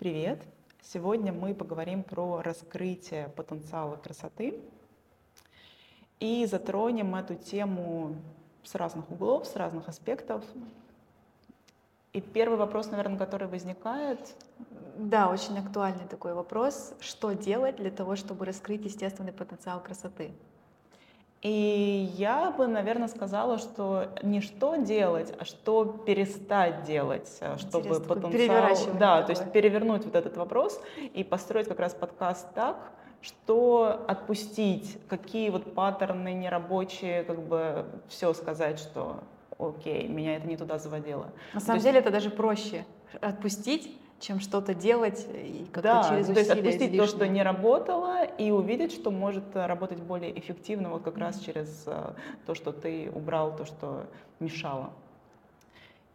Привет! Сегодня мы поговорим про раскрытие потенциала красоты и затронем эту тему с разных углов, с разных аспектов. И первый вопрос, наверное, который возникает. Да, очень актуальный такой вопрос. Что делать для того, чтобы раскрыть естественный потенциал красоты? И я бы, наверное, сказала, что не что делать, а что перестать делать, э, чтобы Интересно, потенциал... Да, такое. то есть перевернуть вот этот вопрос и построить как раз подкаст так, что отпустить, какие вот паттерны нерабочие, как бы все сказать, что окей, меня это не туда заводило. На самом есть- деле это даже проще отпустить, чем что-то делать и как-то Да, через то есть усилия отпустить то, что излишние. не работало, и увидеть, что может э, работать более эффективно вот как раз через э, то, что ты убрал, то, что мешало.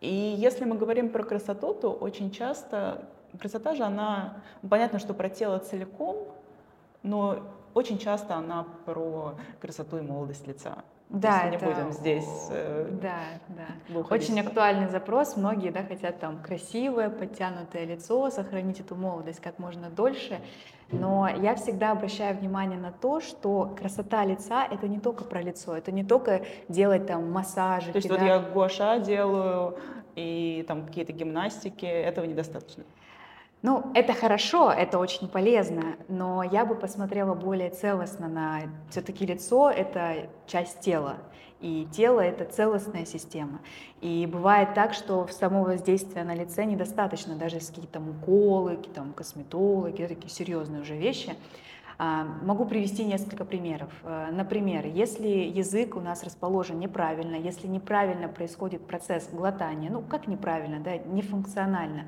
И если мы говорим про красоту, то очень часто красота же, она, понятно, что про тело целиком, но очень часто она про красоту и молодость лица. Да, Если не это- будем здесь э, Да, да. Очень актуальный запрос. Многие да, хотят там красивое, подтянутое лицо, сохранить эту молодость как можно дольше. Но я всегда обращаю внимание на то, что красота лица это не только про лицо, это не только делать там массажи. То есть вот я гуаша делаю и там какие-то гимнастики, этого недостаточно. Ну, это хорошо, это очень полезно, но я бы посмотрела более целостно на все-таки лицо — это часть тела, и тело — это целостная система. И бывает так, что в само воздействие на лице недостаточно, даже какие-то уколы, какие-то косметологи, такие серьезные уже вещи. А, Могу привести несколько примеров. Э, Например, если язык у нас расположен неправильно, если неправильно происходит процесс глотания, ну как неправильно, да, нефункционально,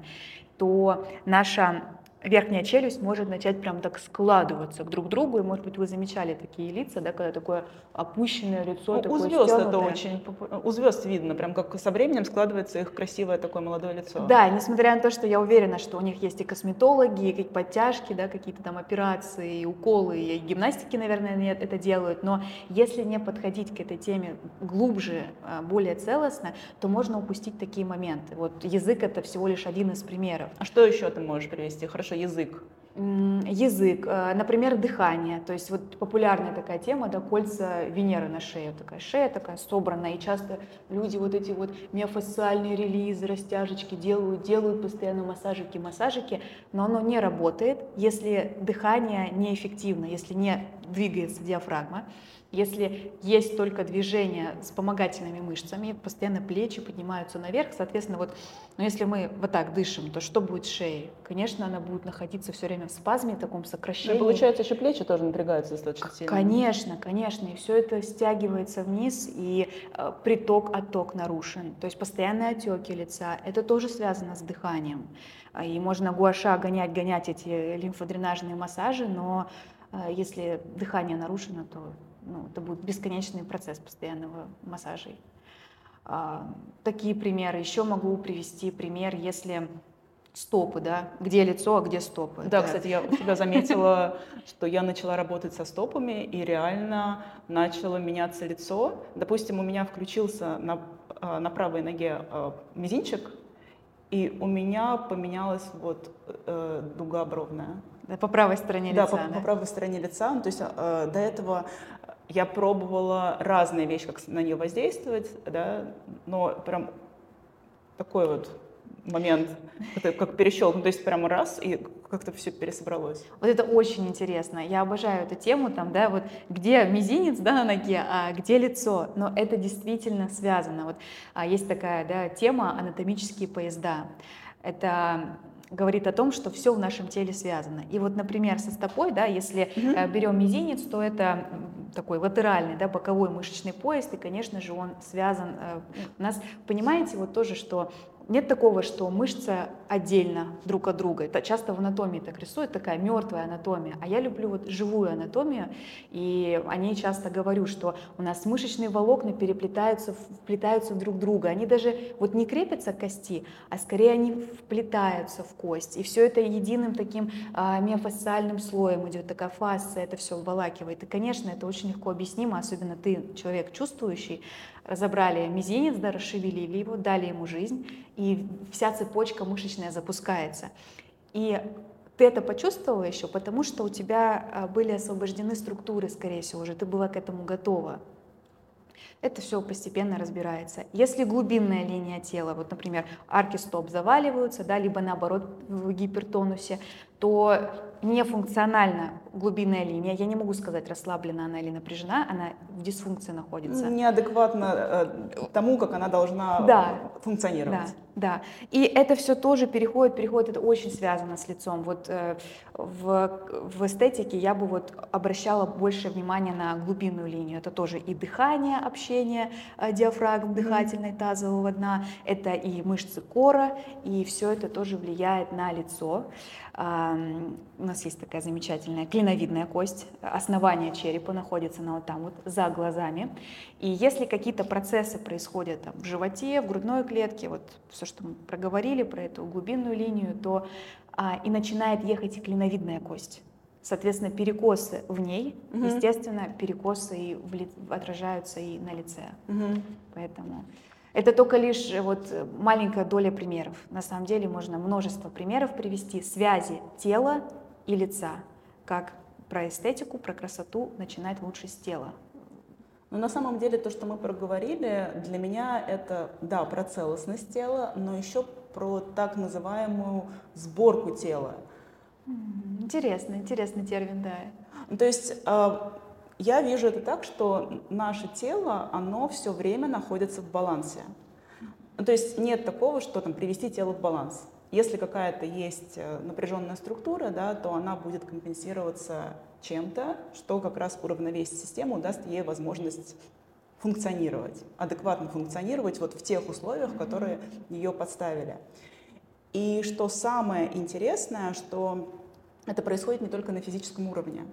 то наша верхняя челюсть может начать прям так складываться к друг другу, и, может быть, вы замечали такие лица, да, когда такое опущенное лицо, Ну, у такое звезд это стянутое. очень у звезд видно, прям как со временем складывается их красивое такое молодое лицо. Да, несмотря на то, что я уверена, что у них есть и косметологи, и какие-то подтяжки, да, какие-то там операции, и уколы, и гимнастики, наверное, они это делают, но если не подходить к этой теме глубже, а, более целостно, то можно упустить такие моменты. Вот язык это всего лишь один из примеров. А что еще ты можешь привести? Хорошо, язык. М, Язык, э, например, дыхание. То есть вот популярная такая тема, да, кольца Венеры на шее. Такая шея такая собранная, и часто люди вот эти вот миофасциальные релизы, растяжечки делают, делают постоянно массажики, массажики, но оно не работает, если дыхание неэффективно, если не двигается диафрагма. Если есть только движение с вспомогательными мышцами, постоянно плечи поднимаются наверх, соответственно, вот, но если мы вот так дышим, то что будет с шеей? Конечно, она будет находиться все время в спазме, таком Ну, и сокращении. получается, еще плечи тоже напрягаются достаточно сильно. Конечно, конечно, и все это стягивается вниз, и э, приток, отток нарушен. То есть постоянные отеки лица, это тоже связано с дыханием. А, И можно гуаша гонять, гонять эти лимфодренажные массажи, но э, если дыхание нарушено, то ну, это будет бесконечный процесс постоянного массажа. А, Такие примеры. Еще могу привести пример, если стопы, да, где лицо, а где стопы. Да, Это- кстати, я у себя заметила, что я начала работать со стопами, и реально начало меняться лицо. Допустим, у меня включился на, а, на правой ноге а, мизинчик, и у меня поменялась вот э, дуга бровная. Да, по правой стороне Да, лица. по, по правой стороне лица. Ну, То есть э, до этого я пробовала разные вещи, как на нее воздействовать, да, но прям такой вот момент, как перещелкнуть, то есть прямо раз, и как-то все пересобралось. Вот это очень интересно. Я обожаю эту тему, там, да, вот где мизинец, да, на ноге, а где лицо. Но это действительно связано. Вот а, есть такая, да, тема анатомические поезда. Это говорит о том, что все в нашем теле связано. И вот, например, со стопой, да, если Мгм. э, берем мизинец, то это такой латеральный, да, боковой мышечный поезд, и, конечно же, он связан. э, У нас, понимаете, вот тоже, что нет такого, что мышца отдельно друг от друга. Это часто в анатомии так рисуют, такая мертвая анатомия. А я люблю вот живую анатомию, и о ней часто говорю, что у нас мышечные волокна переплетаются, вплетаются друг в друга. Они даже вот не крепятся к кости, а скорее они вплетаются в кость. И все это единым таким а, миофасциальным слоем идет, такая фасция, это все обволакивает. И, конечно, это очень легко объяснимо, особенно ты, человек чувствующий, разобрали мизинец, да, расшевелили его, дали ему жизнь, и вся цепочка мышечная запускается. И ты это почувствовала еще, потому что у тебя а, были освобождены структуры, скорее всего, уже ты была к этому готова. Это все постепенно разбирается. Если глубинная линия тела, вот, например, арки стоп заваливаются, да, либо наоборот в гипертонусе, то нефункциональна глубинная линия. Я не могу сказать, расслаблена она или напряжена, она в дисфункции находится. Неадекватно э, тому, как она должна да, функционировать. Да, да. И это все тоже переходит, переходит, это очень связано с лицом. Вот э, в, в эстетике я бы вот обращала больше внимания на глубинную линию. Это тоже и дыхание, общение э, диафрагм дыхательной тазового дна, это и мышцы кора, и все это тоже влияет на лицо. У нас есть такая замечательная клиновидная кость, основание черепа находится на вот там вот за глазами. И если какие-то процессы происходят там, в животе, в грудной клетке, вот все, что мы проговорили про эту глубинную линию, то а, и начинает ехать и клиновидная кость. Соответственно, перекосы в ней, угу. естественно, перекосы и в ли, отражаются и на лице. Угу. Поэтому это только лишь э, вот э, маленькая доля примеров. На самом деле можно множество примеров привести связи тела и лица, как про эстетику, про красоту начинать лучше с тела. Но на самом деле то, что мы проговорили, для меня это, да, про целостность тела, но еще про так называемую сборку тела. Интересно, интересный термин, да. То есть а, я вижу это так, что наше тело, оно все время находится в балансе. Ну, то есть нет такого, что там привести тело в баланс. Если какая-то есть э, напряженная структура, да, то она будет компенсироваться чем-то, что как раз уравновесит систему, даст ей возможность функционировать, адекватно функционировать вот в тех условиях, которые ее подставили. И что самое интересное, что это происходит не только на физическом уровне.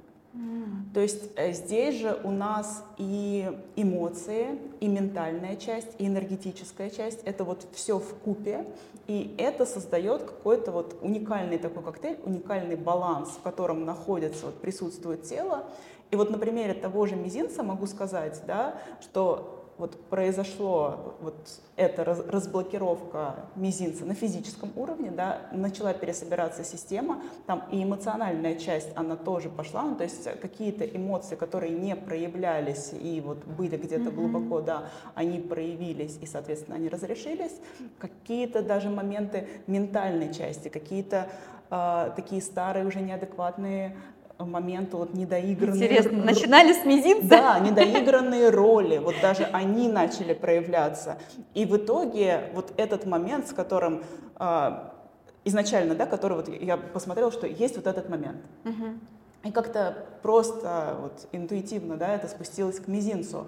То есть э, здесь же у нас и эмоции, и ментальная часть, и энергетическая часть. Это вот все в купе, и это создает какой-то вот уникальный такой коктейль, уникальный баланс, в котором находится, вот присутствует тело. И вот на примере того же мизинца могу сказать, да, что вот произошло вот эта разблокировка мизинца на физическом уровне, да, начала пересобираться система, там и эмоциональная часть, она тоже пошла, ну, то есть какие-то эмоции, которые не проявлялись и вот были где-то mm-hmm. глубоко, да, они проявились и, соответственно, они разрешились. Какие-то даже моменты ментальной части, какие-то э, такие старые уже неадекватные моменту вот недоигранные... Интересно, начинали с мизинца? Да, недоигранные роли, вот даже они начали проявляться. И в итоге вот этот момент, с которым э, изначально, да, который вот я посмотрела, что есть вот этот момент. Угу. И как-то просто вот интуитивно, да, это спустилось к мизинцу.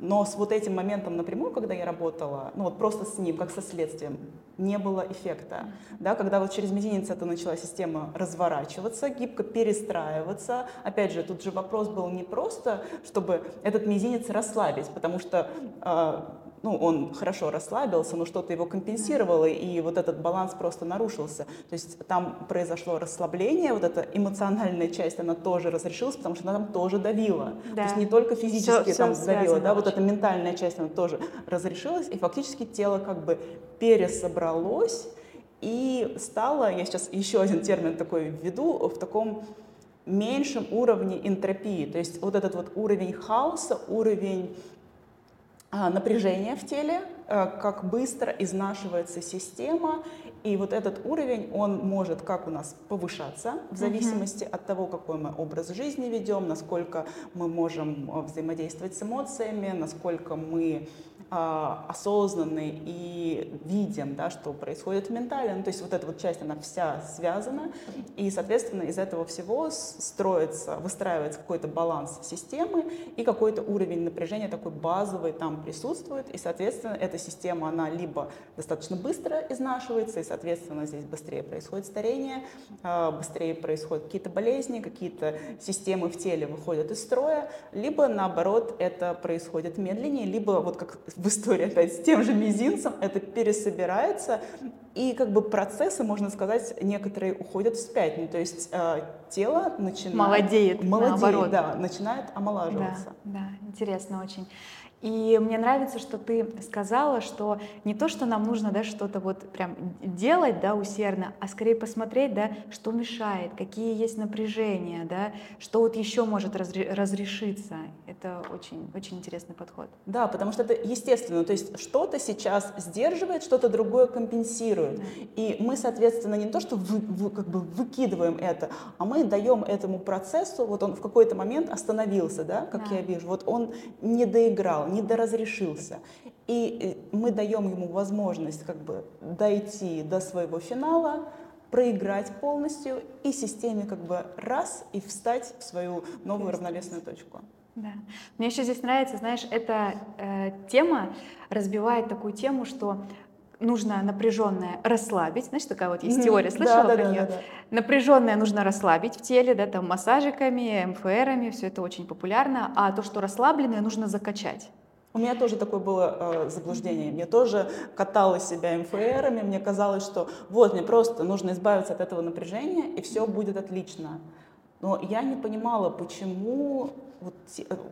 Но с вот этим моментом напрямую, когда я работала, ну вот просто с ним, как со следствием, не было эффекта. Да, когда вот через мизинец это начала система разворачиваться, гибко перестраиваться. Опять же, тут же вопрос был не просто, чтобы этот мизинец расслабить, потому что э, ну, он хорошо расслабился, но что-то его компенсировало, и вот этот баланс просто нарушился. То есть там произошло расслабление, вот эта эмоциональная часть, она тоже разрешилась, потому что она там тоже давила. Да. То есть не только физически все, там все давила, да, вот эта ментальная часть, она тоже разрешилась, и фактически тело как бы пересобралось, и стало, я сейчас еще один термин такой введу, в таком меньшем уровне энтропии. То есть вот этот вот уровень хаоса, уровень напряжение в теле, э, как быстро изнашивается система, и вот этот уровень, он может как у нас повышаться в зависимости от того, какой мы образ жизни ведем, насколько мы можем э, взаимодействовать с эмоциями, насколько мы а, осознанны и видим, да, что происходит ментально. Ну, то есть вот эта вот часть, она вся связана, и, соответственно, из этого всего строится, выстраивается какой-то баланс системы, и какой-то уровень напряжения такой базовый там присутствует, и, соответственно, эта система, она либо достаточно быстро изнашивается, и, соответственно, здесь быстрее происходит старение, а, быстрее происходят какие-то болезни, какие-то системы в теле выходят из строя, либо, наоборот, это происходит медленнее, либо вот как в истории опять с тем же мизинцем, это пересобирается, и как бы процессы, можно сказать, некоторые уходят вспять. Ну, то есть э, тело начинает... Молодеет, молодеет, наоборот. да, начинает омолаживаться. Да, да, интересно очень. И мне нравится, что ты сказала, что не то, что нам нужно да, что-то вот прям делать да, усердно, а скорее посмотреть, да, что мешает, какие есть напряжения, да, что вот еще может разрешиться. Это очень, очень интересный подход. Да, потому что это естественно. То есть что-то сейчас сдерживает, что-то другое компенсирует. Да. И мы, соответственно, не то, что вы, вы, как бы выкидываем это, а мы даем этому процессу, вот он в какой-то момент остановился, да, как да. я вижу, вот он не доиграл, недоразрешился. И мы даем ему возможность как бы дойти до своего финала, проиграть полностью и системе как бы раз и встать в свою новую равновесную точку. Да. Мне еще здесь нравится, знаешь, эта э, тема разбивает такую тему, что нужно напряженное расслабить. Знаешь, такая вот есть теория, слышала да, про да, нее? Да, да, да. Напряженное нужно расслабить в теле, да, там массажиками, МФРами, все это очень популярно, а то, что расслабленное, нужно закачать. У меня тоже такое было э, заблуждение. Мне тоже катала себя МФРами, мне казалось, что вот, мне просто нужно избавиться от этого напряжения, и все будет отлично. Но я не понимала, почему вот,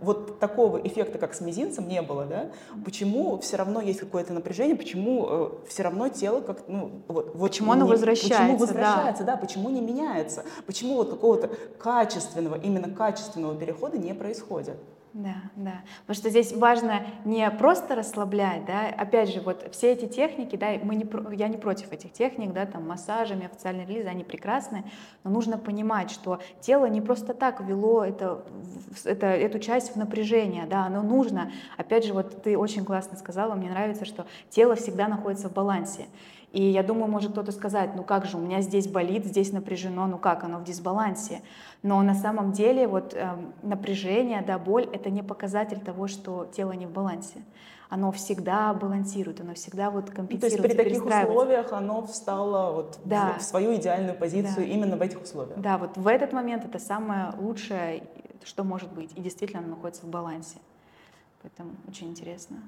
вот такого эффекта, как с мизинцем, не было, да? Почему все равно есть какое-то напряжение, почему э, все равно тело как, ну, вот, вот почему оно возвращается, почему возвращается, да. да, почему не меняется, почему вот какого-то качественного, именно качественного перехода не происходит. Да, да. Потому что здесь важно не просто расслаблять, да, опять же, вот все эти техники, да, мы не, я не против этих техник, да, там массажами, официальные релизы, они прекрасны, но нужно понимать, что тело не просто так вело это, это, эту часть в напряжение, да, оно нужно. Опять же, вот ты очень классно сказала, мне нравится, что тело всегда находится в балансе. И я думаю, может кто-то сказать, ну как же, у меня здесь болит, здесь напряжено, ну как, оно в дисбалансе. Но на самом деле вот э, напряжение, да, боль — это не показатель того, что тело не в балансе. Оно всегда балансирует, оно всегда вот компенсирует. Ну, то есть при таких условиях оно встало вот да. в, свою идеальную позицию да. именно в этих условиях. Да, вот в этот момент это самое лучшее, что может быть. И действительно оно находится в балансе. Поэтому очень интересно.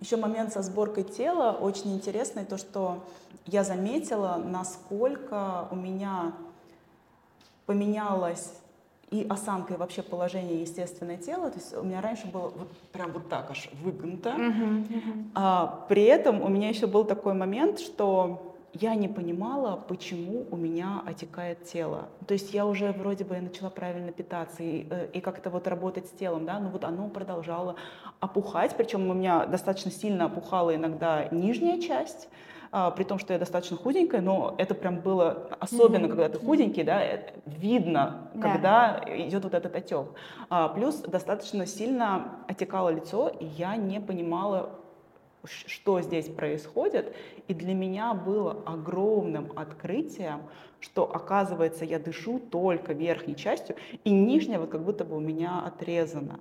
Еще момент со сборкой тела очень интересный, то, что я заметила, насколько у меня поменялась и осанка, и вообще положение естественное тело. То есть у меня раньше было вот прям вот так аж выгнуто. Uh-huh, uh-huh. А, при этом у меня еще был такой момент, что я не понимала, почему у меня отекает тело. То есть я уже вроде бы начала правильно питаться и, э, и как-то вот работать с телом, да, но вот оно продолжало опухать, причем у меня достаточно сильно опухала иногда нижняя часть, а, при том, что я достаточно худенькая, но это прям было особенно, mm-hmm. когда ты худенький, да, видно, да. когда идет вот этот отек. А, плюс достаточно сильно отекало лицо, и я не понимала, что здесь происходит. И для меня было огромным открытием, что, оказывается, я дышу только верхней частью, и нижняя вот как будто бы у меня отрезана.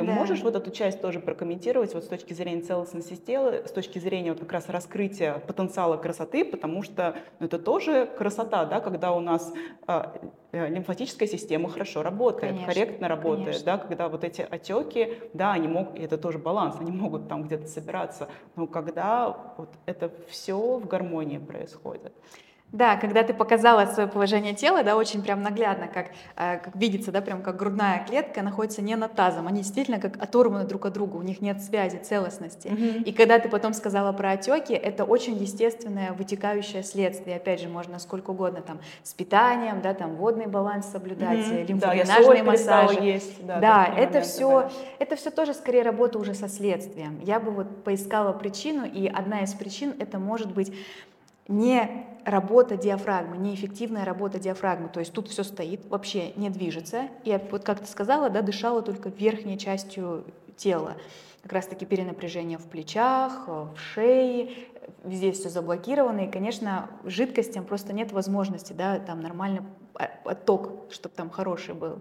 Ты да. можешь вот эту часть тоже прокомментировать вот с точки зрения целостности тела, с точки зрения вот как раз раскрытия потенциала красоты, потому что ну, это тоже красота, да, когда у нас а, э, лимфатическая система хорошо работает, конечно, корректно работает, конечно. да, когда вот эти отеки, да, они могут, это тоже баланс, они могут там где-то собираться, но когда вот это все в гармонии происходит. Да, когда ты показала свое положение тела, да, очень прям наглядно, как, э, как видится, да, прям как грудная клетка находится не над тазом, они действительно как оторваны друг от друга, у них нет связи, целостности. Mm-hmm. И когда ты потом сказала про отеки, это очень естественное вытекающее следствие. Опять же, можно сколько угодно там с питанием, да, там водный баланс соблюдать, mm-hmm. лимфодренажные да, массажи. Есть, да, да это все, это все тоже скорее работа уже со следствием. Я бы вот поискала причину, и одна из причин это может быть не работа диафрагмы, неэффективная работа диафрагмы. То есть тут все стоит, вообще не движется. И вот как ты сказала, да, дышала только верхней частью тела. Как раз таки перенапряжение в плечах, в шее, везде все заблокировано. И, конечно, жидкостям просто нет возможности, да, там нормально отток, чтобы там хороший был.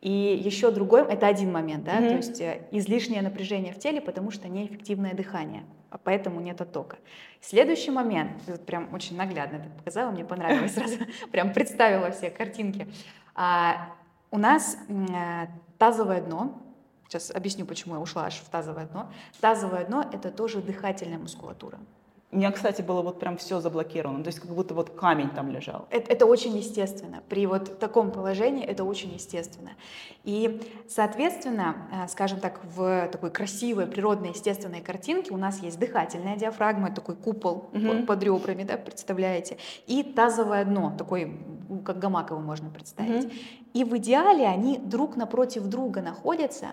И еще другой, это один момент, да, mm-hmm. то есть э, излишнее напряжение в теле, потому что неэффективное дыхание, а поэтому нет оттока. Следующий момент, вот прям очень наглядно ты показала, мне понравилось, сразу прям представила все картинки. А, у нас а, тазовое дно, сейчас объясню, почему я ушла аж в тазовое дно. Тазовое дно — это тоже дыхательная мускулатура. У меня, кстати, было вот прям все заблокировано, то есть как будто вот камень там лежал. Это, это очень естественно. При вот таком положении это очень естественно. И, соответственно, э, скажем так, в такой красивой природной естественной картинке у нас есть дыхательная диафрагма, такой купол угу. под ребрами, да, представляете, и тазовое дно, такой, как гамак его можно представить. Угу. И в идеале они друг напротив друга находятся.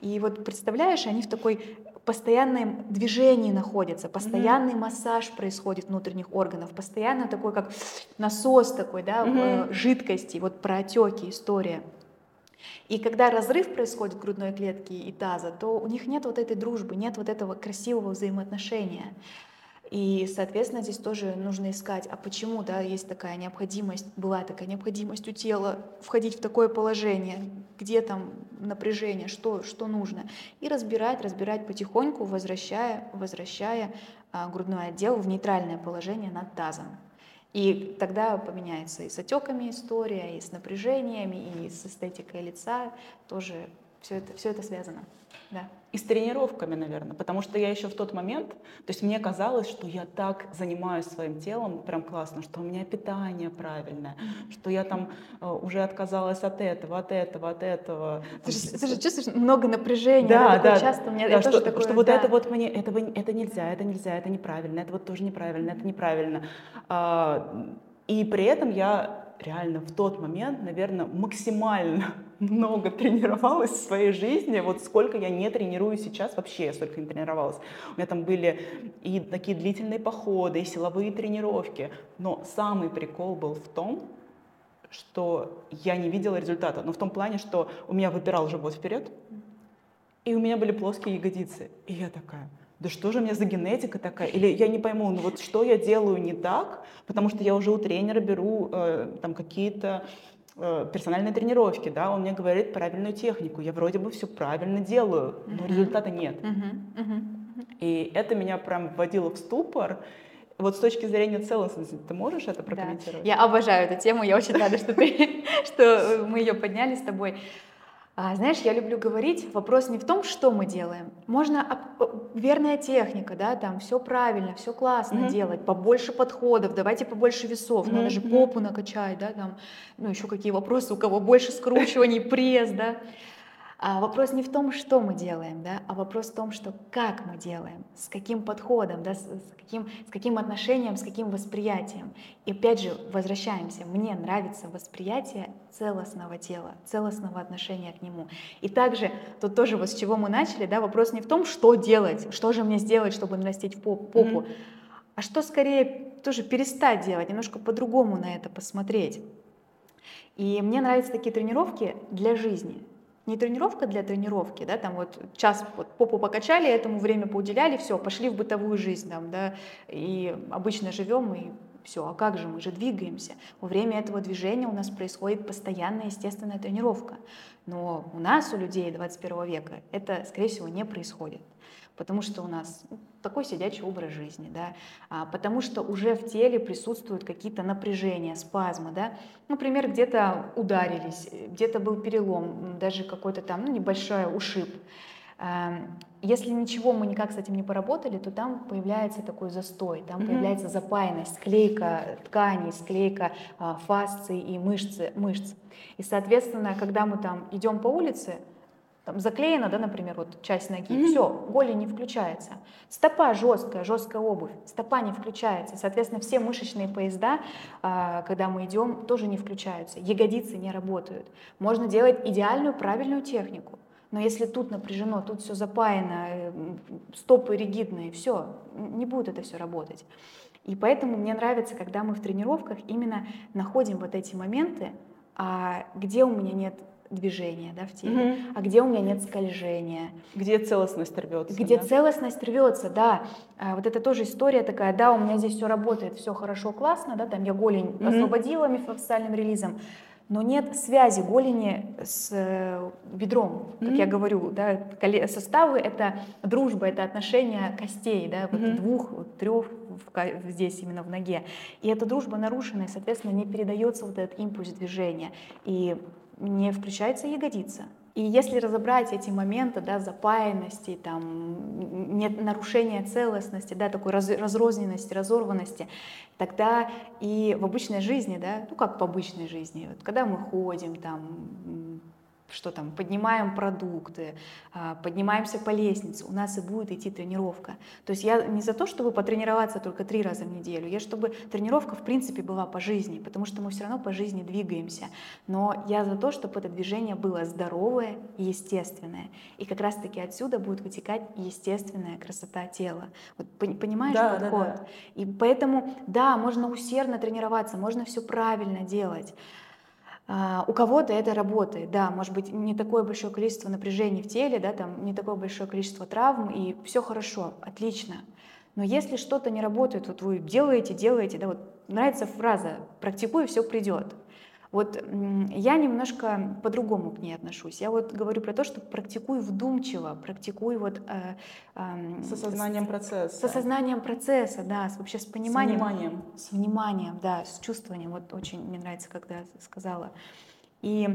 И вот представляешь, они в такой постоянном движении находятся, постоянный mm-hmm. массаж происходит внутренних органов, постоянно такой как насос такой, да, mm-hmm. жидкости, вот про отеки история. И когда разрыв происходит грудной клетки и таза, то у них нет вот этой дружбы, нет вот этого красивого взаимоотношения. И, соответственно, здесь тоже нужно искать, а почему, да, есть такая необходимость, была такая необходимость у тела входить в такое положение, где там напряжение, что, что нужно. И разбирать, разбирать потихоньку, возвращая, возвращая а, грудной отдел в нейтральное положение над тазом. И тогда поменяется и с отеками история, и с напряжениями, и с эстетикой лица тоже все это, все это связано. Да. И с тренировками, наверное, потому что я еще в тот момент, то есть мне казалось, что я так занимаюсь своим телом, прям классно, что у меня питание правильное, что я там э, уже отказалась от этого, от этого, от этого. Ты, же, ты же чувствуешь много напряжения, да, да, да часто у меня да, что, такое, что вот да. это вот мне, это, это нельзя, это нельзя, это неправильно, это вот тоже неправильно, это неправильно. А, и при этом я реально в тот момент, наверное, максимально много тренировалась в своей жизни, вот сколько я не тренирую сейчас, вообще я столько не тренировалась. У меня там были и такие длительные походы, и силовые тренировки, но самый прикол был в том, что я не видела результата, но в том плане, что у меня выпирал живот вперед, и у меня были плоские ягодицы, и я такая, да что же у меня за генетика такая? Или я не пойму, ну вот что я делаю не так, потому что я уже у тренера беру э, там какие-то э, персональные тренировки, да, он мне говорит правильную технику, я вроде бы все правильно делаю, но uh-huh. результата нет. Uh-huh. Uh-huh. И это меня прям вводило в ступор. Вот с точки зрения целостности, ты можешь это прокомментировать? Да. Я обожаю эту тему, я очень рада, что, ты, что мы ее подняли с тобой. А, знаешь, я люблю говорить, вопрос не в том, что мы делаем. Можно верная техника, да, там все правильно, все классно mm-hmm. делать, побольше подходов, давайте побольше весов, mm-hmm. надо же попу накачать, да, там, ну еще какие вопросы, у кого больше скручиваний, пресс, да. А вопрос не в том, что мы делаем, да, а вопрос в том, что как мы делаем, с каким подходом, да, с, с, каким, с каким отношением, с каким восприятием. И опять же, возвращаемся, мне нравится восприятие целостного тела, целостного отношения к нему. И также, тут тоже вот с чего мы начали, да, вопрос не в том, что делать, что же мне сделать, чтобы нарастить попу, mm-hmm. а что скорее тоже перестать делать, немножко по-другому на это посмотреть. И мне нравятся такие тренировки для жизни не тренировка для тренировки, да, там вот час вот попу покачали, этому время поуделяли, все, пошли в бытовую жизнь, там, да, и обычно живем и все, а как же мы же двигаемся? Во время этого движения у нас происходит постоянная естественная тренировка. Но у нас, у людей 21 века, это, скорее всего, не происходит потому что у нас ну, такой сидячий образ жизни, да, а, потому что уже в теле присутствуют какие-то напряжения, спазмы, да, например, где-то ударились, где-то был перелом, даже какой-то там, ну, небольшой ушиб. Эм, если ничего мы никак с этим не поработали, то там появляется такой застой, там mm-hmm. появляется запаянность, склейка тканей, склейка а, фасции и мышцы, мышц. И, соответственно, когда мы там идем по улице, там заклеена, да, например, вот часть ноги, mm-hmm. все, голень не включается. Стопа жесткая, жесткая обувь, стопа не включается. Соответственно, все мышечные поезда, а, когда мы идем, тоже не включаются. Ягодицы не работают. Можно делать идеальную правильную технику. Но если тут напряжено, тут все запаяно, стопы ригидные, все, не будет это все работать. И поэтому мне нравится, когда мы в тренировках именно находим вот эти моменты, а где у меня нет движения да, в теле, угу. а где у меня нет скольжения. Где целостность рвется. Где да? целостность рвется, да. А, вот это тоже история такая, да, у меня здесь все работает, все хорошо, классно, да, там я голень угу. освободила мифофасциальным релизом, но нет связи голени с э, бедром, как mm-hmm. я говорю, да, составы это дружба, это отношение костей, да, вот mm-hmm. двух, трех здесь именно в ноге, и эта дружба нарушена, и, соответственно, не передается вот этот импульс движения, и не включается ягодица. И если разобрать эти моменты, да, запаянности, там, нет нарушения целостности, да, такой раз, разрозненности, разорванности, тогда и в обычной жизни, да, ну как в обычной жизни, вот, когда мы ходим, там, что там, поднимаем продукты, а, поднимаемся по лестнице, у нас и будет идти тренировка. То есть я не за то, чтобы потренироваться только три раза в неделю, я чтобы тренировка в принципе была по жизни, потому что мы все равно по жизни двигаемся. Но я за то, чтобы это движение было здоровое и естественное. И как раз-таки отсюда будет вытекать естественная красота тела. Вот, понимаешь да, подход? Да, да. И поэтому, да, можно усердно тренироваться, можно все правильно делать. А, у кого-то это работает, да, может быть, не такое большое количество напряжений в теле, да, там не такое большое количество травм, и все хорошо, отлично. Но если что-то не работает, вот вы делаете, делаете, да, вот нравится фраза «практикуй, все придет». Вот я немножко по-другому к ней отношусь. Я вот говорю про то, что практикуй вдумчиво, практикуй вот... Э, э, с осознанием процесса. С осознанием процесса, да, с, вообще с пониманием. С вниманием. С вниманием, да, с чувствованием. Вот очень мне нравится, когда сказала. И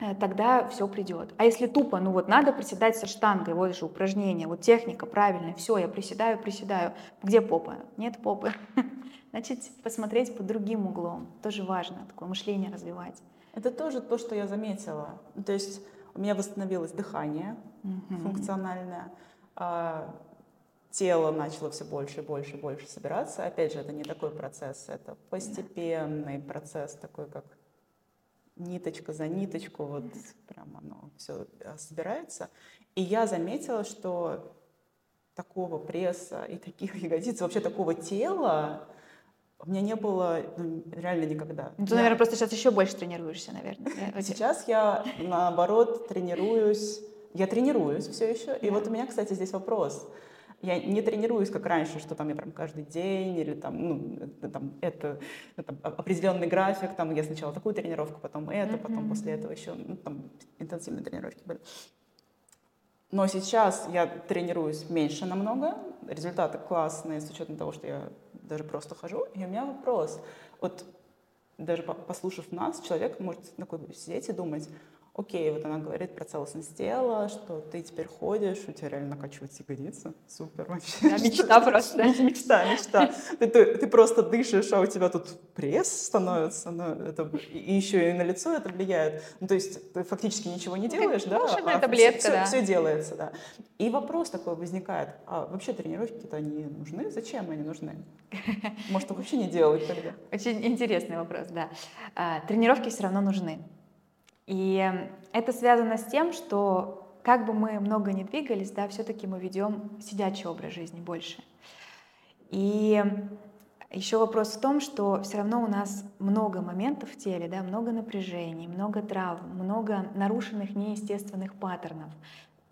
э, тогда все придет. А если тупо, ну вот надо приседать со штангой, вот же упражнение, вот техника правильная, все, я приседаю, приседаю. Где попа? Нет попы. Значит, посмотреть под другим углом. Тоже важно, такое мышление развивать. Это тоже то, что я заметила. То есть у меня восстановилось дыхание mm-hmm. функциональное, а тело начало все больше и больше и больше собираться. Опять же, это не такой процесс, это постепенный yeah. процесс, такой как ниточка за ниточку, вот прям оно все а, собирается. И я заметила, что такого пресса и таких ягодиц, вообще такого тела, у меня не было ну, реально никогда. Ну, ты, я... наверное, просто сейчас еще больше тренируешься, наверное. Сейчас я, наоборот, тренируюсь. Я тренируюсь все еще. И вот у меня, кстати, здесь вопрос. Я не тренируюсь, как раньше, что там я прям каждый день, или там, ну, там, это, это определенный график, там я сначала такую тренировку, потом это, потом после этого еще, ну, там, интенсивные тренировки были. Но сейчас я тренируюсь меньше намного, результаты классные, с учетом того, что я даже просто хожу. И у меня вопрос. Вот даже послушав нас, человек может такой сидеть и думать, окей, вот она говорит про целостность тела, что ты теперь ходишь, у тебя реально накачиваются ягодицы. Супер вообще. Да, мечта просто. Мечта, мечта. Ты, ты, ты просто дышишь, а у тебя тут пресс становится, ну, это, и еще и на лицо это влияет. Ну, то есть ты фактически ничего не делаешь, да? А таблетка, все, да. Все, все делается, да. И вопрос такой возникает, а вообще тренировки-то они нужны? Зачем они нужны? Может, вообще не делать тогда? Очень интересный вопрос, да. А, тренировки все равно нужны. И это связано с тем, что как бы мы много не двигались, да, все-таки мы ведем сидячий образ жизни больше. И еще вопрос в том, что все равно у нас много моментов в теле, да, много напряжений, много травм, много нарушенных неестественных паттернов.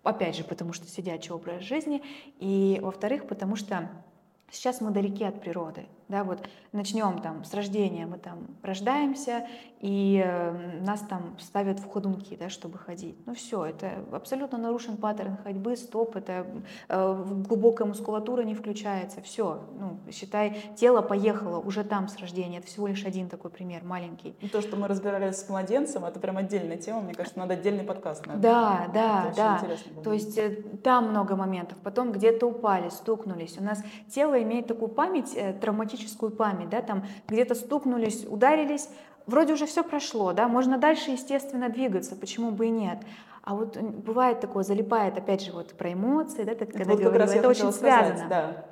Опять же, потому что сидячий образ жизни, и во-вторых, потому что сейчас мы далеки от природы да, вот начнем там с рождения, мы там рождаемся, и э, нас там ставят в ходунки, да, чтобы ходить. Ну все, это абсолютно нарушен паттерн ходьбы, стоп, это э, глубокая мускулатура не включается, все, ну, считай, тело поехало уже там с рождения, это всего лишь один такой пример, маленький. И то, что мы разбирались с младенцем, это прям отдельная тема, мне кажется, надо отдельный подкаст. Наверное. Да, да, это да, то есть э, там много моментов, потом где-то упали, стукнулись, у нас тело имеет такую память э, травматическую травматическую память, да, там где-то стукнулись, ударились, вроде уже все прошло, да, можно дальше, естественно, двигаться, почему бы и нет. А вот бывает такое, залипает, опять же, вот про эмоции, да, ты когда вот говорила, это очень связано. Сказать, да.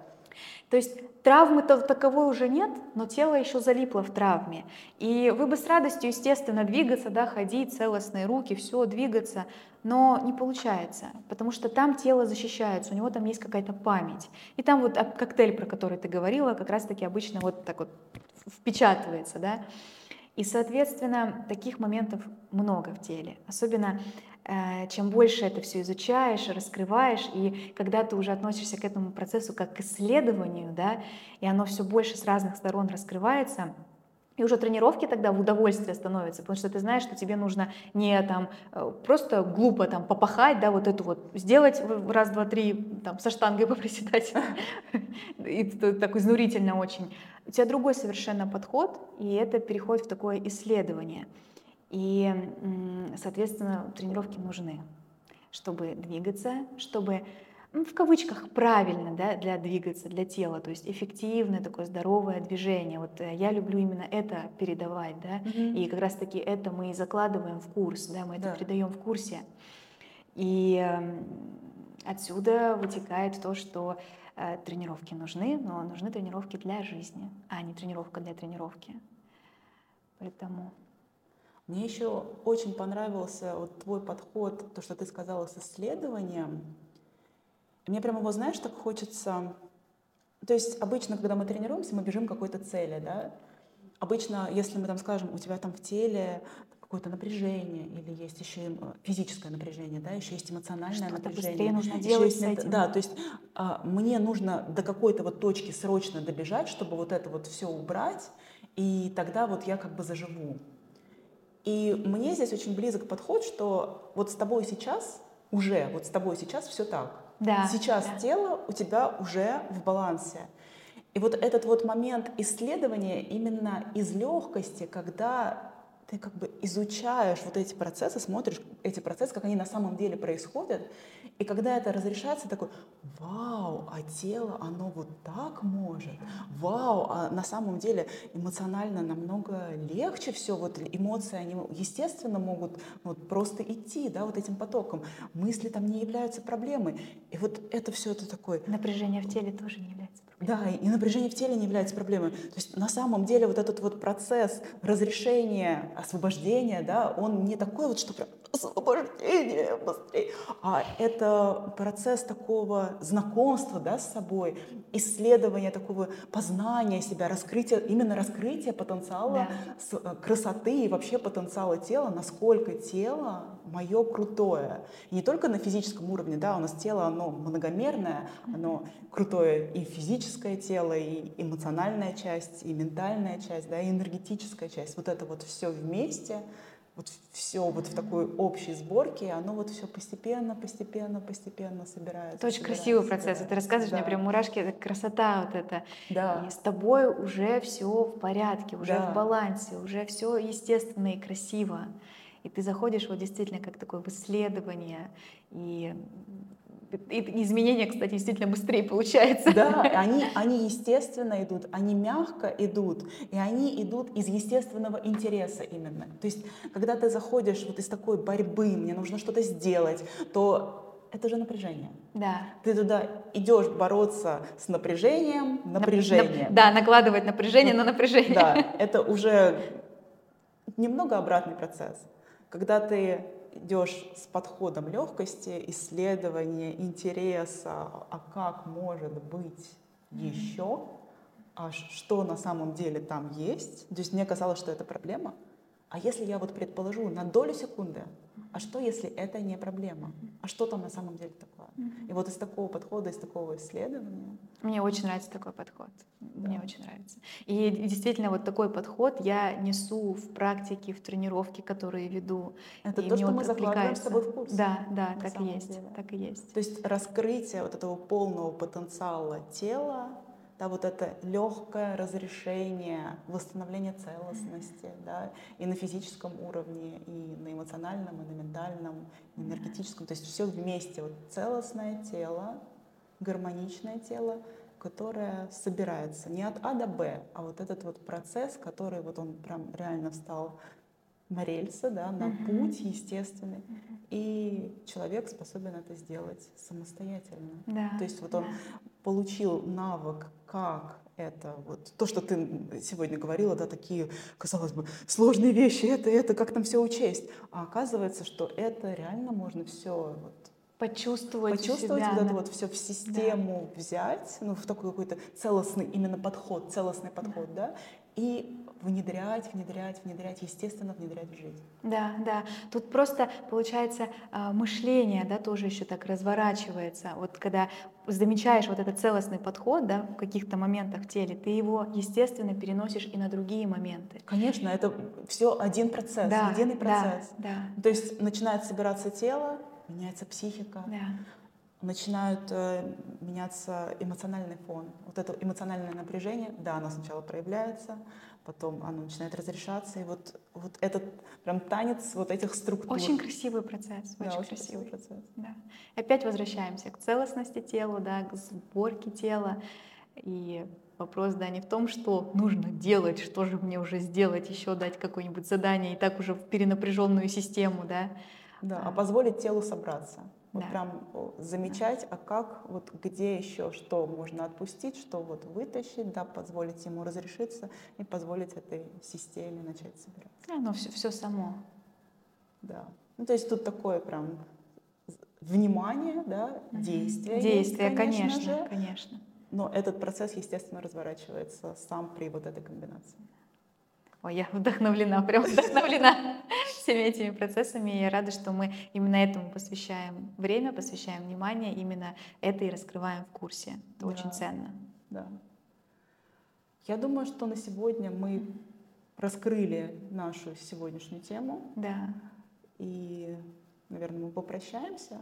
То есть травмы-то таковой уже нет, но тело еще залипло в травме. И вы бы с радостью, естественно, двигаться, да, ходить, целостные руки, все, двигаться, но не получается, потому что там тело защищается, у него там есть какая-то память. И там вот коктейль, про который ты говорила, как раз-таки обычно вот так вот впечатывается, да. И, соответственно, таких моментов много в теле. Особенно чем больше это все изучаешь, раскрываешь, и когда ты уже относишься к этому процессу как к исследованию, да, и оно все больше с разных сторон раскрывается, и уже тренировки тогда в удовольствие становятся, потому что ты знаешь, что тебе нужно не там э, просто глупо там попахать, да, вот эту вот сделать раз, два, три, там со штангой поприседать, и так изнурительно очень. У тебя другой совершенно подход, и это переходит в такое исследование. И, соответственно, тренировки нужны, чтобы двигаться, чтобы ну, в кавычках правильно да, для двигаться, для тела, то есть эффективное такое здоровое движение. Вот э, я люблю именно это передавать, да, Мгм. и как раз-таки это мы и закладываем в курс, да, мы это Да. передаем в курсе. И отсюда вытекает то, что э, тренировки нужны, но нужны тренировки для жизни, а не тренировка для тренировки. Поэтому Мне еще очень понравился вот твой подход, то, что ты сказала с исследованием. Мне прямо его, знаешь, так хочется... То есть обычно, когда мы тренируемся, мы бежим к какой-то цели, да? Обычно, если мы там скажем, у тебя там в теле какое-то напряжение, или есть еще и, э, физическое напряжение, да, еще есть эмоциональное Что-то напряжение. быстрее нужно еще делать есть с этим. Да, то есть а, мне нужно до какой-то вот точки срочно добежать, чтобы вот это вот все убрать, и тогда вот я как бы заживу. И мне здесь очень близок подход, что вот с тобой сейчас уже, вот с тобой сейчас все так. да. Сейчас да. тело у тебя уже в балансе. И вот этот вот момент исследования именно из легкости, когда ты как бы изучаешь вот эти процессы, смотришь эти процессы, как они на самом деле происходят, и когда это разрешается, такой, вау, а тело, оно вот так может, вау, а на самом деле эмоционально намного легче все, вот эмоции, они естественно могут вот просто идти, да, вот этим потоком, мысли там не являются проблемой, и вот это все это такой, Напряжение в теле тоже не является проблемой. Да, и напряжение в теле не является проблемой. То есть на самом деле вот этот вот процесс разрешения, освобождения, да, он не такой вот, что прям освобождение быстрее, а это процесс такого знакомства, да, с собой, исследования такого познания себя, раскрытия, именно раскрытия потенциала Да. э, красоты и вообще потенциала тела, насколько тело мое крутое. И не только на физическом уровне, да, у нас тело, оно многомерное, оно крутое и физическое тело, и эмоциональная часть, и ментальная часть, да, и энергетическая часть. Вот это вот все вместе, вот все вот в такой общей сборке, оно вот все постепенно, постепенно, постепенно собирается. Это очень собирается, красивый процесс. собирается. Ты рассказываешь, Да. прям мурашки, это красота вот это. Да. И с тобой уже все в порядке, уже Да. в балансе, уже все естественно и красиво. И ты заходишь вот действительно как такое в исследование. И, и изменения, кстати, действительно быстрее получается. Да, они, они естественно идут, они мягко идут, и они идут из естественного интереса именно. То есть, когда ты заходишь вот из такой борьбы, мне нужно что-то сделать, то это же напряжение. Да. Ты туда идешь бороться с напряжением, Нап- напряжение. нап- Да, накладывать напряжение на напряжение. Да, это уже немного обратный процесс. Когда ты идешь с подходом легкости, исследования, интереса, а как может быть еще, а что на самом деле там есть. То есть мне казалось, что это проблема. А если я вот предположу на долю секунды, а что если это не проблема? А что там на самом деле такое? И вот из такого подхода, из такого исследования Мне очень нравится такой подход. Мне очень нравится. И действительно, вот такой подход я несу в практике, в тренировке, которые веду. это И то, что мы закладываем с тобой в курс. Да, да, так и есть. деле. Так и есть. То есть раскрытие вот этого полного потенциала тела, да, вот это легкое разрешение, восстановление целостности, да, и на физическом уровне, и на эмоциональном, и на ментальном, и на энергетическом. То есть все вместе. Вот целостное тело, гармоничное тело, которое собирается не от А до Б, а вот этот вот процесс, который вот он прям реально встал на рельсы, да, на Мгм. путь естественный. И человек способен это сделать самостоятельно. Да. То есть вот он получил навык, как это вот то, что ты сегодня говорила, да, такие, казалось бы, сложные вещи, это, это, как там все учесть. А оказывается, что это реально можно все вот почувствовать, почувствовать, себя, вот это да. вот все в систему взять, ну, в такой какой-то целостный именно подход, целостный подход, да, и внедрять, внедрять, внедрять, естественно, внедрять в жизнь. Да, да. Тут просто получается а, мышление, да, тоже еще так разворачивается. Вот когда замечаешь вот этот целостный подход, да, в каких-то моментах в теле, ты его естественно переносишь и на другие моменты. Конечно, это все один процесс, да, единый да, процесс. Да, То есть начинает собираться тело, меняется психика, да. Начинают э, меняться эмоциональный фон. Вот это эмоциональное напряжение, да, оно сначала проявляется, потом оно начинает разрешаться, и вот, вот этот прям танец вот этих структур. Очень красивый процесс, Да, очень, очень красивый. красивый процесс. Да. Опять возвращаемся к целостности тела, да, к сборке тела. И вопрос, да, не в том, что нужно делать, что же мне уже сделать, еще дать какое-нибудь задание, и так уже в перенапряженную систему, да. Да, А. а позволить телу собраться. Вот Да. прям замечать, а как, вот где еще что можно отпустить, что вот вытащить, да, позволить ему разрешиться и позволить этой системе начать собираться. Оно все, все само. Да. Ну, то есть тут такое прям внимание, да, Мгм. действие. есть, Действие, конечно, конечно, же, конечно. но этот процесс, естественно, разворачивается сам при вот этой комбинации. Ой, я вдохновлена, прям вдохновлена всеми этими процессами. И я рада, что мы именно этому посвящаем время, посвящаем внимание, именно это и раскрываем в курсе. Это очень Да. ценно. Да. Я думаю, что на сегодня мы раскрыли нашу сегодняшнюю тему. Да. И, наверное, мы попрощаемся.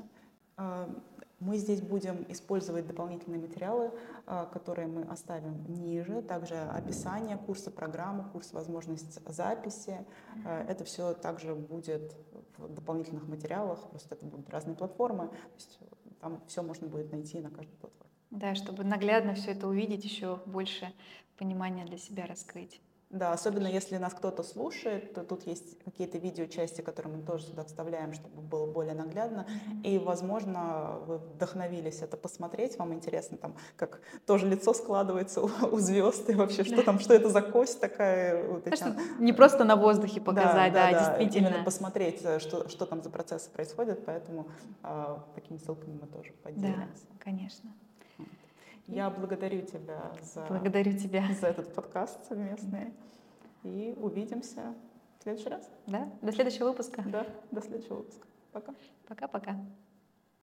Мы здесь будем использовать дополнительные материалы, а, которые мы оставим ниже. Также описание курса, программы, курс, возможность записи. А, Это все также будет в дополнительных материалах. Просто это будут разные платформы. То есть там все можно будет найти на каждой платформе. Да, чтобы наглядно все это увидеть, еще больше понимания для себя раскрыть. Да, особенно если нас кто-то слушает, то тут есть какие-то видеочасти, которые мы тоже сюда вставляем, чтобы было более наглядно. И, возможно, вы вдохновились это посмотреть, вам интересно, там, как тоже лицо складывается у, у звезд, и вообще, что там, что это за кость такая. Вот эти- не просто на воздухе показать, да, действительно. Именно посмотреть, э, что, что там за процессы происходят, поэтому а, такими ссылками мы тоже Да, поделимся. конечно. Я благодарю тебя за, Благодарю тебя. за этот подкаст совместный. И увидимся в следующий раз. Да? До следующего выпуска. Да, до следующего выпуска. Пока. Пока-пока.